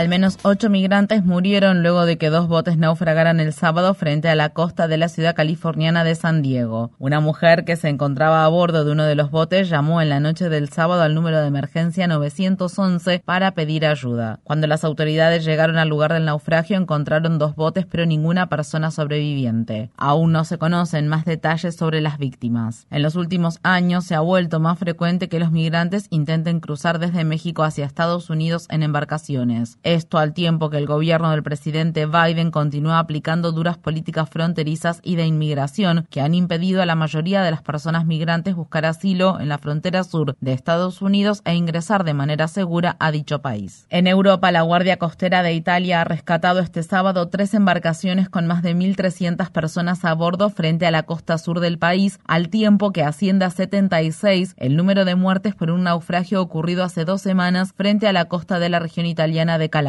Al menos ocho migrantes murieron luego de que dos botes naufragaran el sábado frente a la costa de la ciudad californiana de San Diego. Una mujer que se encontraba a bordo de uno de los botes llamó en la noche del sábado al número de emergencia 911 para pedir ayuda. Cuando las autoridades llegaron al lugar del naufragio encontraron dos botes pero ninguna persona sobreviviente. Aún no se conocen más detalles sobre las víctimas. En los últimos años se ha vuelto más frecuente que los migrantes intenten cruzar desde México hacia Estados Unidos en embarcaciones. Esto al tiempo que el gobierno del presidente Biden continúa aplicando duras políticas fronterizas y de inmigración que han impedido a la mayoría de las personas migrantes buscar asilo en la frontera sur de Estados Unidos e ingresar de manera segura a dicho país. En Europa, la Guardia Costera de Italia ha rescatado este sábado tres embarcaciones con más de 1.300 personas a bordo frente a la costa sur del país, al tiempo que asciende a 76 el número de muertes por un naufragio ocurrido hace dos semanas frente a la costa de la región italiana de.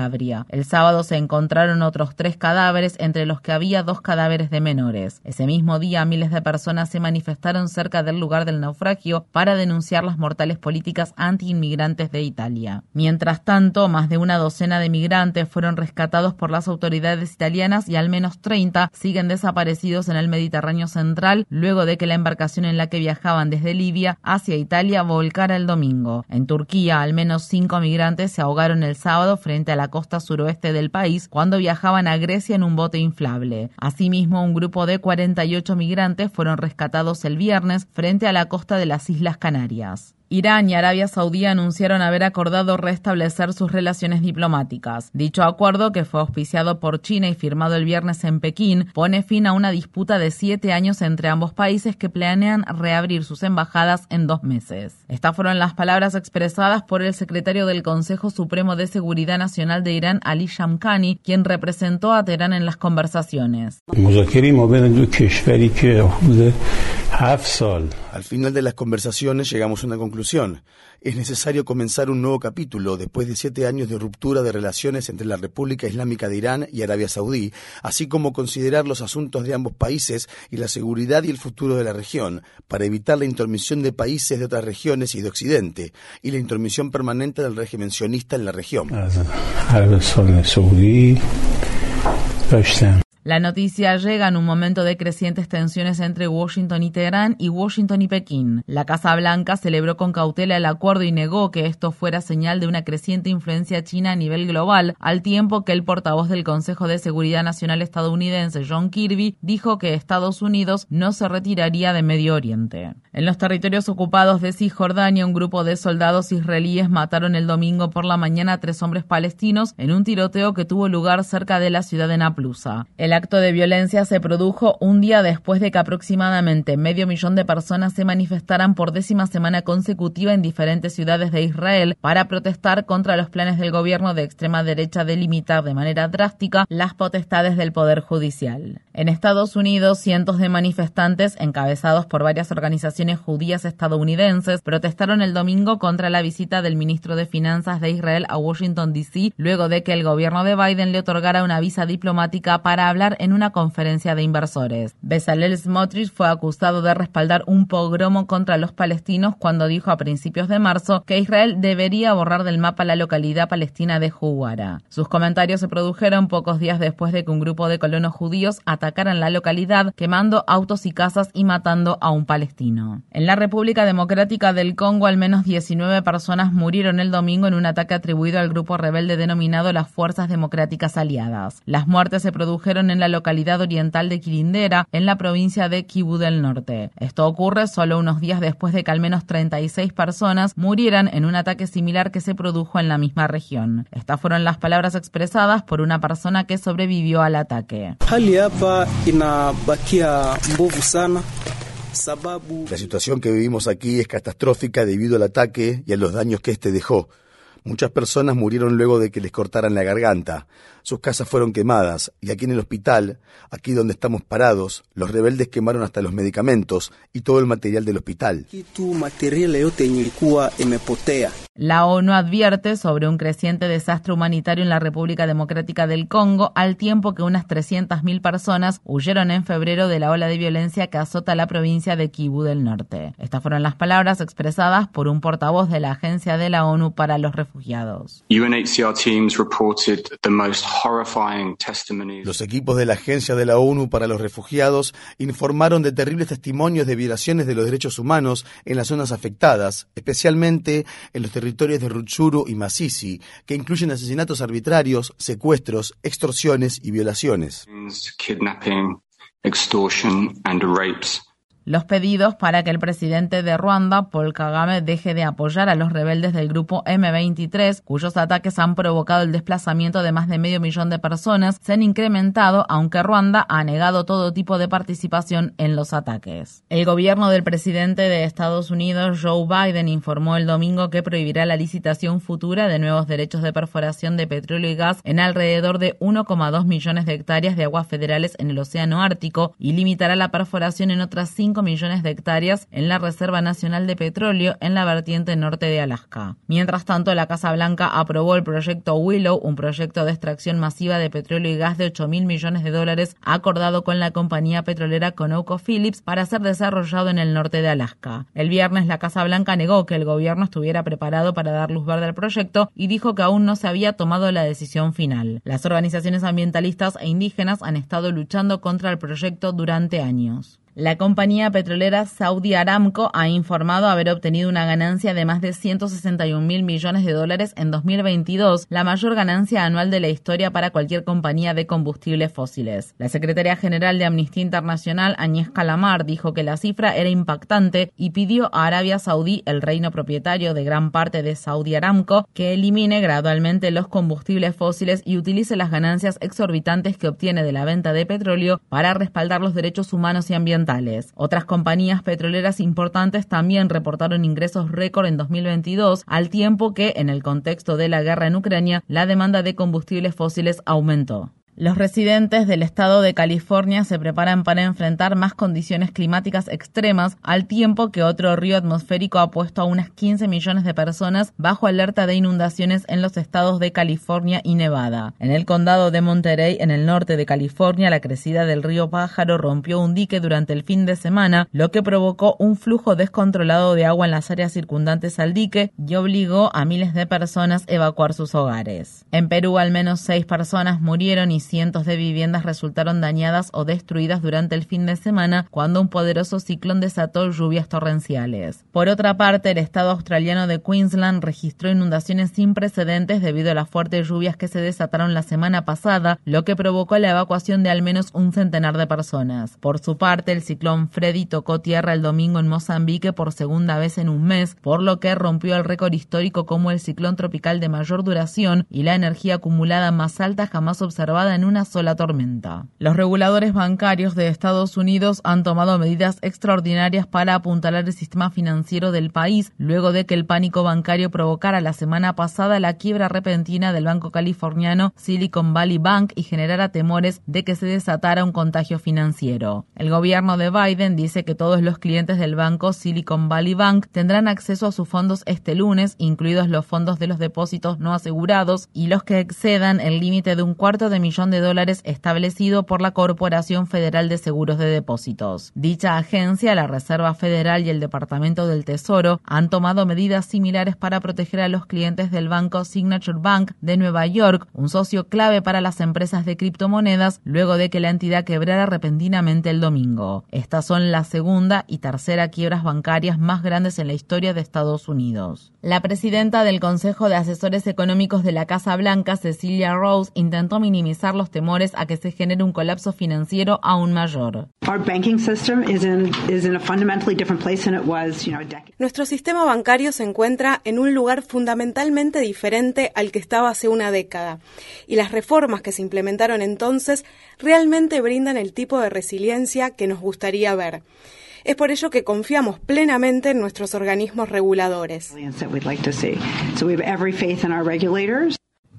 El sábado se encontraron otros tres cadáveres, entre los que había dos cadáveres de menores. Ese mismo día, miles de personas se manifestaron cerca del lugar del naufragio para denunciar las mortales políticas anti-inmigrantes de Italia. Mientras tanto, más de una docena de migrantes fueron rescatados por las autoridades italianas y al menos 30 siguen desaparecidos en el Mediterráneo central luego de que la embarcación en la que viajaban desde Libia hacia Italia volcara el domingo. En Turquía, al menos cinco migrantes se ahogaron el sábado frente a la costa suroeste del país cuando viajaban a Grecia en un bote inflable. Asimismo, un grupo de 48 migrantes fueron rescatados el viernes frente a la costa de las Islas Canarias. Irán y Arabia Saudí anunciaron haber acordado restablecer sus relaciones diplomáticas. Dicho acuerdo, que fue auspiciado por China y firmado el viernes en Pekín, pone fin a una disputa de siete años entre ambos países que planean reabrir sus embajadas en dos meses. Estas fueron las palabras expresadas por el secretario del Consejo Supremo de Seguridad Nacional de Irán, Ali Shamkhani, quien representó a Teherán en las conversaciones. Al final de las conversaciones llegamos a una conclusión. Es necesario comenzar un nuevo capítulo después de siete años de ruptura de relaciones entre la República Islámica de Irán y Arabia Saudí, así como considerar los asuntos de ambos países y la seguridad y el futuro de la región, para evitar la intromisión de países de otras regiones y de Occidente, y la intromisión permanente del régimen sionista en la región. La noticia llega en un momento de crecientes tensiones entre Washington y Teherán y Washington y Pekín. La Casa Blanca celebró con cautela el acuerdo y negó que esto fuera señal de una creciente influencia china a nivel global, al tiempo que el portavoz del Consejo de Seguridad Nacional estadounidense, John Kirby, dijo que Estados Unidos no se retiraría de Medio Oriente. En los territorios ocupados de Cisjordania, un grupo de soldados israelíes mataron el domingo por la mañana a tres hombres palestinos en un tiroteo que tuvo lugar cerca de la ciudad de Naplusa. Acto de violencia se produjo un día después de que aproximadamente medio millón de personas se manifestaran por décima semana consecutiva en diferentes ciudades de Israel para protestar contra los planes del gobierno de extrema derecha de limitar de manera drástica las potestades del Poder Judicial. En Estados Unidos, cientos de manifestantes, encabezados por varias organizaciones judías estadounidenses, protestaron el domingo contra la visita del ministro de Finanzas de Israel a Washington, D.C., luego de que el gobierno de Biden le otorgara una visa diplomática para hablar en una conferencia de inversores. Bezalel Smotrich fue acusado de respaldar un pogromo contra los palestinos cuando dijo a principios de marzo que Israel debería borrar del mapa la localidad palestina de Juwara. Sus comentarios se produjeron pocos días después de que un grupo de colonos judíos atacaran la localidad, quemando autos y casas y matando a un palestino. En la República Democrática del Congo, al menos 19 personas murieron el domingo en un ataque atribuido al grupo rebelde denominado las Fuerzas Democráticas Aliadas. Las muertes se produjeron en la localidad oriental de Quirindera, en la provincia de Kibú del Norte. Esto ocurre solo unos días después de que al menos 36 personas murieran en un ataque similar que se produjo en la misma región. Estas fueron las palabras expresadas por una persona que sobrevivió al ataque. La situación que vivimos aquí es catastrófica debido al ataque y a los daños que este dejó. Muchas personas murieron luego de que les cortaran la garganta. Sus casas fueron quemadas y aquí en el hospital, aquí donde estamos parados, los rebeldes quemaron hasta los medicamentos y todo el material del hospital. La ONU advierte sobre un creciente desastre humanitario en la República Democrática del Congo, al tiempo que unas 300.000 personas huyeron en febrero de la ola de violencia que azota la provincia de Kivu del Norte. Estas fueron las palabras expresadas por un portavoz de la Agencia de la ONU para los Refugiados refugiados. Los equipos de la Agencia de la ONU para los Refugiados informaron de terribles testimonios de violaciones de los derechos humanos en las zonas afectadas, especialmente en los territorios de Rutshuru y Masisi, que incluyen asesinatos arbitrarios, secuestros, extorsiones y violaciones. Kidnapping, extortion and rapes los pedidos para que el presidente de Ruanda, Paul Kagame, deje de apoyar a los rebeldes del grupo M23, cuyos ataques han provocado el desplazamiento de más de medio millón de personas, se han incrementado, aunque Ruanda ha negado todo tipo de participación en los ataques. El gobierno del presidente de Estados Unidos, Joe Biden, informó el domingo que prohibirá la licitación futura de nuevos derechos de perforación de petróleo y gas en alrededor de 1,2 millones de hectáreas de aguas federales en el Océano Ártico y limitará la perforación en otras 5 millones de hectáreas en la Reserva Nacional de Petróleo en la vertiente norte de Alaska. Mientras tanto, la Casa Blanca aprobó el proyecto Willow, un proyecto de extracción masiva de petróleo y gas de 8 mil millones de dólares acordado con la compañía petrolera ConocoPhillips para ser desarrollado en el norte de Alaska. El viernes, la Casa Blanca negó que el gobierno estuviera preparado para dar luz verde al proyecto y dijo que aún no se había tomado la decisión final. Las organizaciones ambientalistas e indígenas han estado luchando contra el proyecto durante años. La compañía petrolera Saudi Aramco ha informado haber obtenido una ganancia de más de 161 mil millones de dólares en 2022, la mayor ganancia anual de la historia para cualquier compañía de combustibles fósiles. La secretaria general de Amnistía Internacional, Agnès Calamar, dijo que la cifra era impactante y pidió a Arabia Saudí, el reino propietario de gran parte de Saudi Aramco, que elimine gradualmente los combustibles fósiles y utilice las ganancias exorbitantes que obtiene de la venta de petróleo para respaldar los derechos humanos y otras compañías petroleras importantes también reportaron ingresos récord en 2022, al tiempo que, en el contexto de la guerra en Ucrania, la demanda de combustibles fósiles aumentó. Los residentes del estado de California se preparan para enfrentar más condiciones climáticas extremas, al tiempo que otro río atmosférico ha puesto a unas 15 millones de personas bajo alerta de inundaciones en los estados de California y Nevada. En el condado de Monterey, en el norte de California, la crecida del río Pájaro rompió un dique durante el fin de semana, lo que provocó un flujo descontrolado de agua en las áreas circundantes al dique y obligó a miles de personas a evacuar sus hogares. En Perú, al menos seis personas murieron y cientos de viviendas resultaron dañadas o destruidas durante el fin de semana cuando un poderoso ciclón desató lluvias torrenciales. Por otra parte, el estado australiano de Queensland registró inundaciones sin precedentes debido a las fuertes lluvias que se desataron la semana pasada, lo que provocó la evacuación de al menos un centenar de personas. Por su parte, el ciclón Freddy tocó tierra el domingo en Mozambique por segunda vez en un mes, por lo que rompió el récord histórico como el ciclón tropical de mayor duración y la energía acumulada más alta jamás observada en una sola tormenta. Los reguladores bancarios de Estados Unidos han tomado medidas extraordinarias para apuntalar el sistema financiero del país luego de que el pánico bancario provocara la semana pasada la quiebra repentina del banco californiano Silicon Valley Bank y generara temores de que se desatara un contagio financiero. El gobierno de Biden dice que todos los clientes del banco Silicon Valley Bank tendrán acceso a sus fondos este lunes, incluidos los fondos de los depósitos no asegurados y los que excedan el límite de un cuarto de millón de dólares establecido por la Corporación Federal de Seguros de Depósitos. Dicha agencia, la Reserva Federal y el Departamento del Tesoro han tomado medidas similares para proteger a los clientes del banco Signature Bank de Nueva York, un socio clave para las empresas de criptomonedas, luego de que la entidad quebrara repentinamente el domingo. Estas son la segunda y tercera quiebras bancarias más grandes en la historia de Estados Unidos. La presidenta del Consejo de Asesores Económicos de la Casa Blanca, Cecilia Rose, intentó minimizar minimizar los temores a que se genere un colapso financiero aún mayor. Nuestro sistema bancario se encuentra en un lugar fundamentalmente diferente al que estaba hace una década, y las reformas que se implementaron entonces realmente brindan el tipo de resiliencia que nos gustaría ver. Es por ello que confiamos plenamente en nuestros organismos reguladores.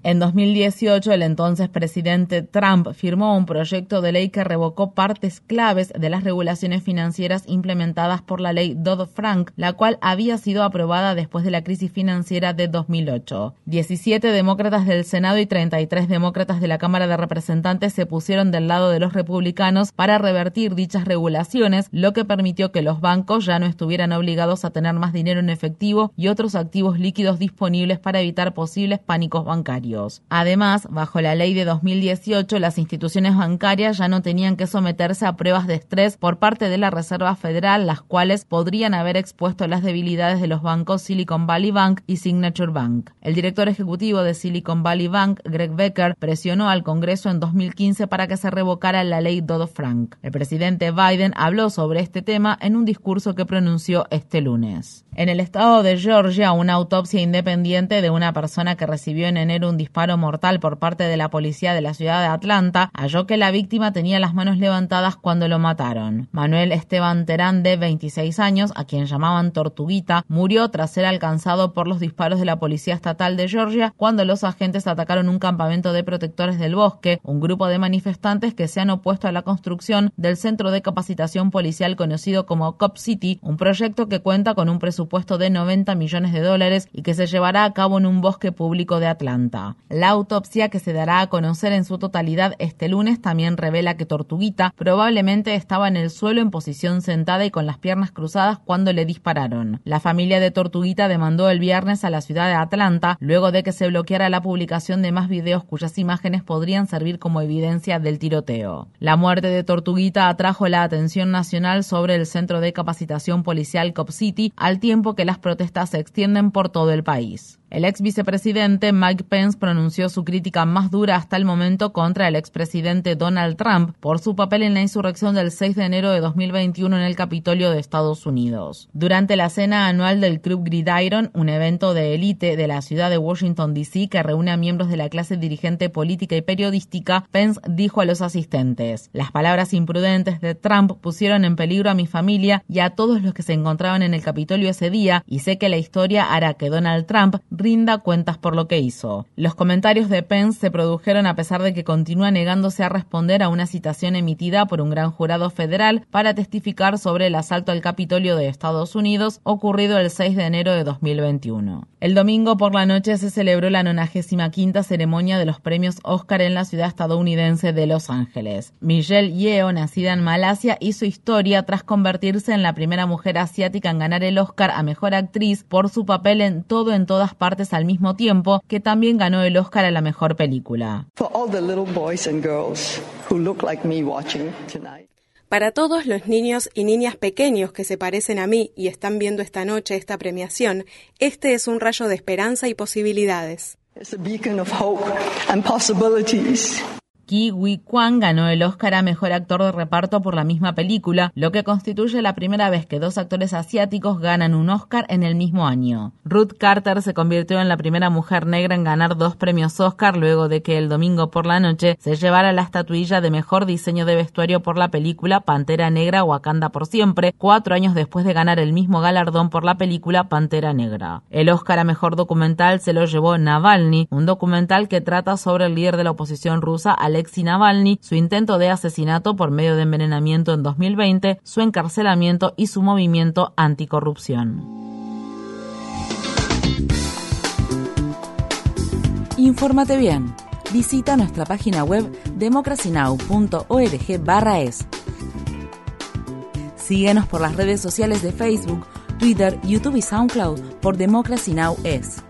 En 2018, el entonces presidente Trump firmó un proyecto de ley que revocó partes claves de las regulaciones financieras implementadas por la ley Dodd-Frank, la cual había sido aprobada después de la crisis financiera de 2008. 17 demócratas del Senado y 33 demócratas de la Cámara de Representantes se pusieron del lado de los republicanos para revertir dichas regulaciones, lo que permitió que los bancos ya no estuvieran obligados a tener más dinero en efectivo y otros activos líquidos disponibles para evitar posibles pánicos bancarios. Además, bajo la ley de 2018, las instituciones bancarias ya no tenían que someterse a pruebas de estrés por parte de la Reserva Federal, las cuales podrían haber expuesto las debilidades de los bancos Silicon Valley Bank y Signature Bank. El director ejecutivo de Silicon Valley Bank, Greg Becker, presionó al Congreso en 2015 para que se revocara la ley Dodd-Frank. El presidente Biden habló sobre este tema en un discurso que pronunció este lunes. En el estado de Georgia, una autopsia independiente de una persona que recibió en enero un disparo mortal por parte de la policía de la ciudad de Atlanta halló que la víctima tenía las manos levantadas cuando lo mataron. Manuel Esteban Terán, de 26 años, a quien llamaban Tortuguita, murió tras ser alcanzado por los disparos de la policía estatal de Georgia cuando los agentes atacaron un campamento de protectores del bosque, un grupo de manifestantes que se han opuesto a la construcción del centro de capacitación policial conocido como Cop City, un proyecto que cuenta con un presupuesto de 90 millones de dólares y que se llevará a cabo en un bosque público de Atlanta. La autopsia que se dará a conocer en su totalidad este lunes también revela que Tortuguita probablemente estaba en el suelo en posición sentada y con las piernas cruzadas cuando le dispararon. La familia de Tortuguita demandó el viernes a la ciudad de Atlanta luego de que se bloqueara la publicación de más videos cuyas imágenes podrían servir como evidencia del tiroteo. La muerte de Tortuguita atrajo la atención nacional sobre el centro de capacitación policial Cop City al tiempo que las protestas se extienden por todo el país. El ex vicepresidente Mike Pence pronunció su crítica más dura hasta el momento contra el expresidente Donald Trump por su papel en la insurrección del 6 de enero de 2021 en el Capitolio de Estados Unidos. Durante la cena anual del Club Gridiron, un evento de élite de la ciudad de Washington, D.C., que reúne a miembros de la clase dirigente política y periodística, Pence dijo a los asistentes, las palabras imprudentes de Trump pusieron en peligro a mi familia y a todos los que se encontraban en el Capitolio ese día, y sé que la historia hará que Donald Trump rinda cuentas por lo que hizo. Los comentarios de Pence se produjeron a pesar de que continúa negándose a responder a una citación emitida por un gran jurado federal para testificar sobre el asalto al Capitolio de Estados Unidos ocurrido el 6 de enero de 2021. El domingo por la noche se celebró la 95 ceremonia de los premios Oscar en la ciudad estadounidense de Los Ángeles. Michelle Yeoh, nacida en Malasia, hizo historia tras convertirse en la primera mujer asiática en ganar el Oscar a Mejor Actriz por su papel en Todo en todas partes al mismo tiempo, que también ganó el Oscar a la mejor película. Para todos los niños y niñas pequeños que se parecen a mí y están viendo esta noche esta premiación, este es un rayo de esperanza y posibilidades. Ki Wee Kwan ganó el Oscar a Mejor Actor de Reparto por la misma película, lo que constituye la primera vez que dos actores asiáticos ganan un Oscar en el mismo año. Ruth Carter se convirtió en la primera mujer negra en ganar dos premios Oscar luego de que el domingo por la noche se llevara la estatuilla de Mejor Diseño de Vestuario por la película Pantera Negra Wakanda por siempre, cuatro años después de ganar el mismo galardón por la película Pantera Negra. El Oscar a Mejor Documental se lo llevó Navalny, un documental que trata sobre el líder de la oposición rusa, Alex Alexei Navalny, su intento de asesinato por medio de envenenamiento en 2020, su encarcelamiento y su movimiento anticorrupción. Infórmate bien. Visita nuestra página web democracynow.org/es. Síguenos por las redes sociales de Facebook, Twitter, YouTube y SoundCloud por Democracy Now! es.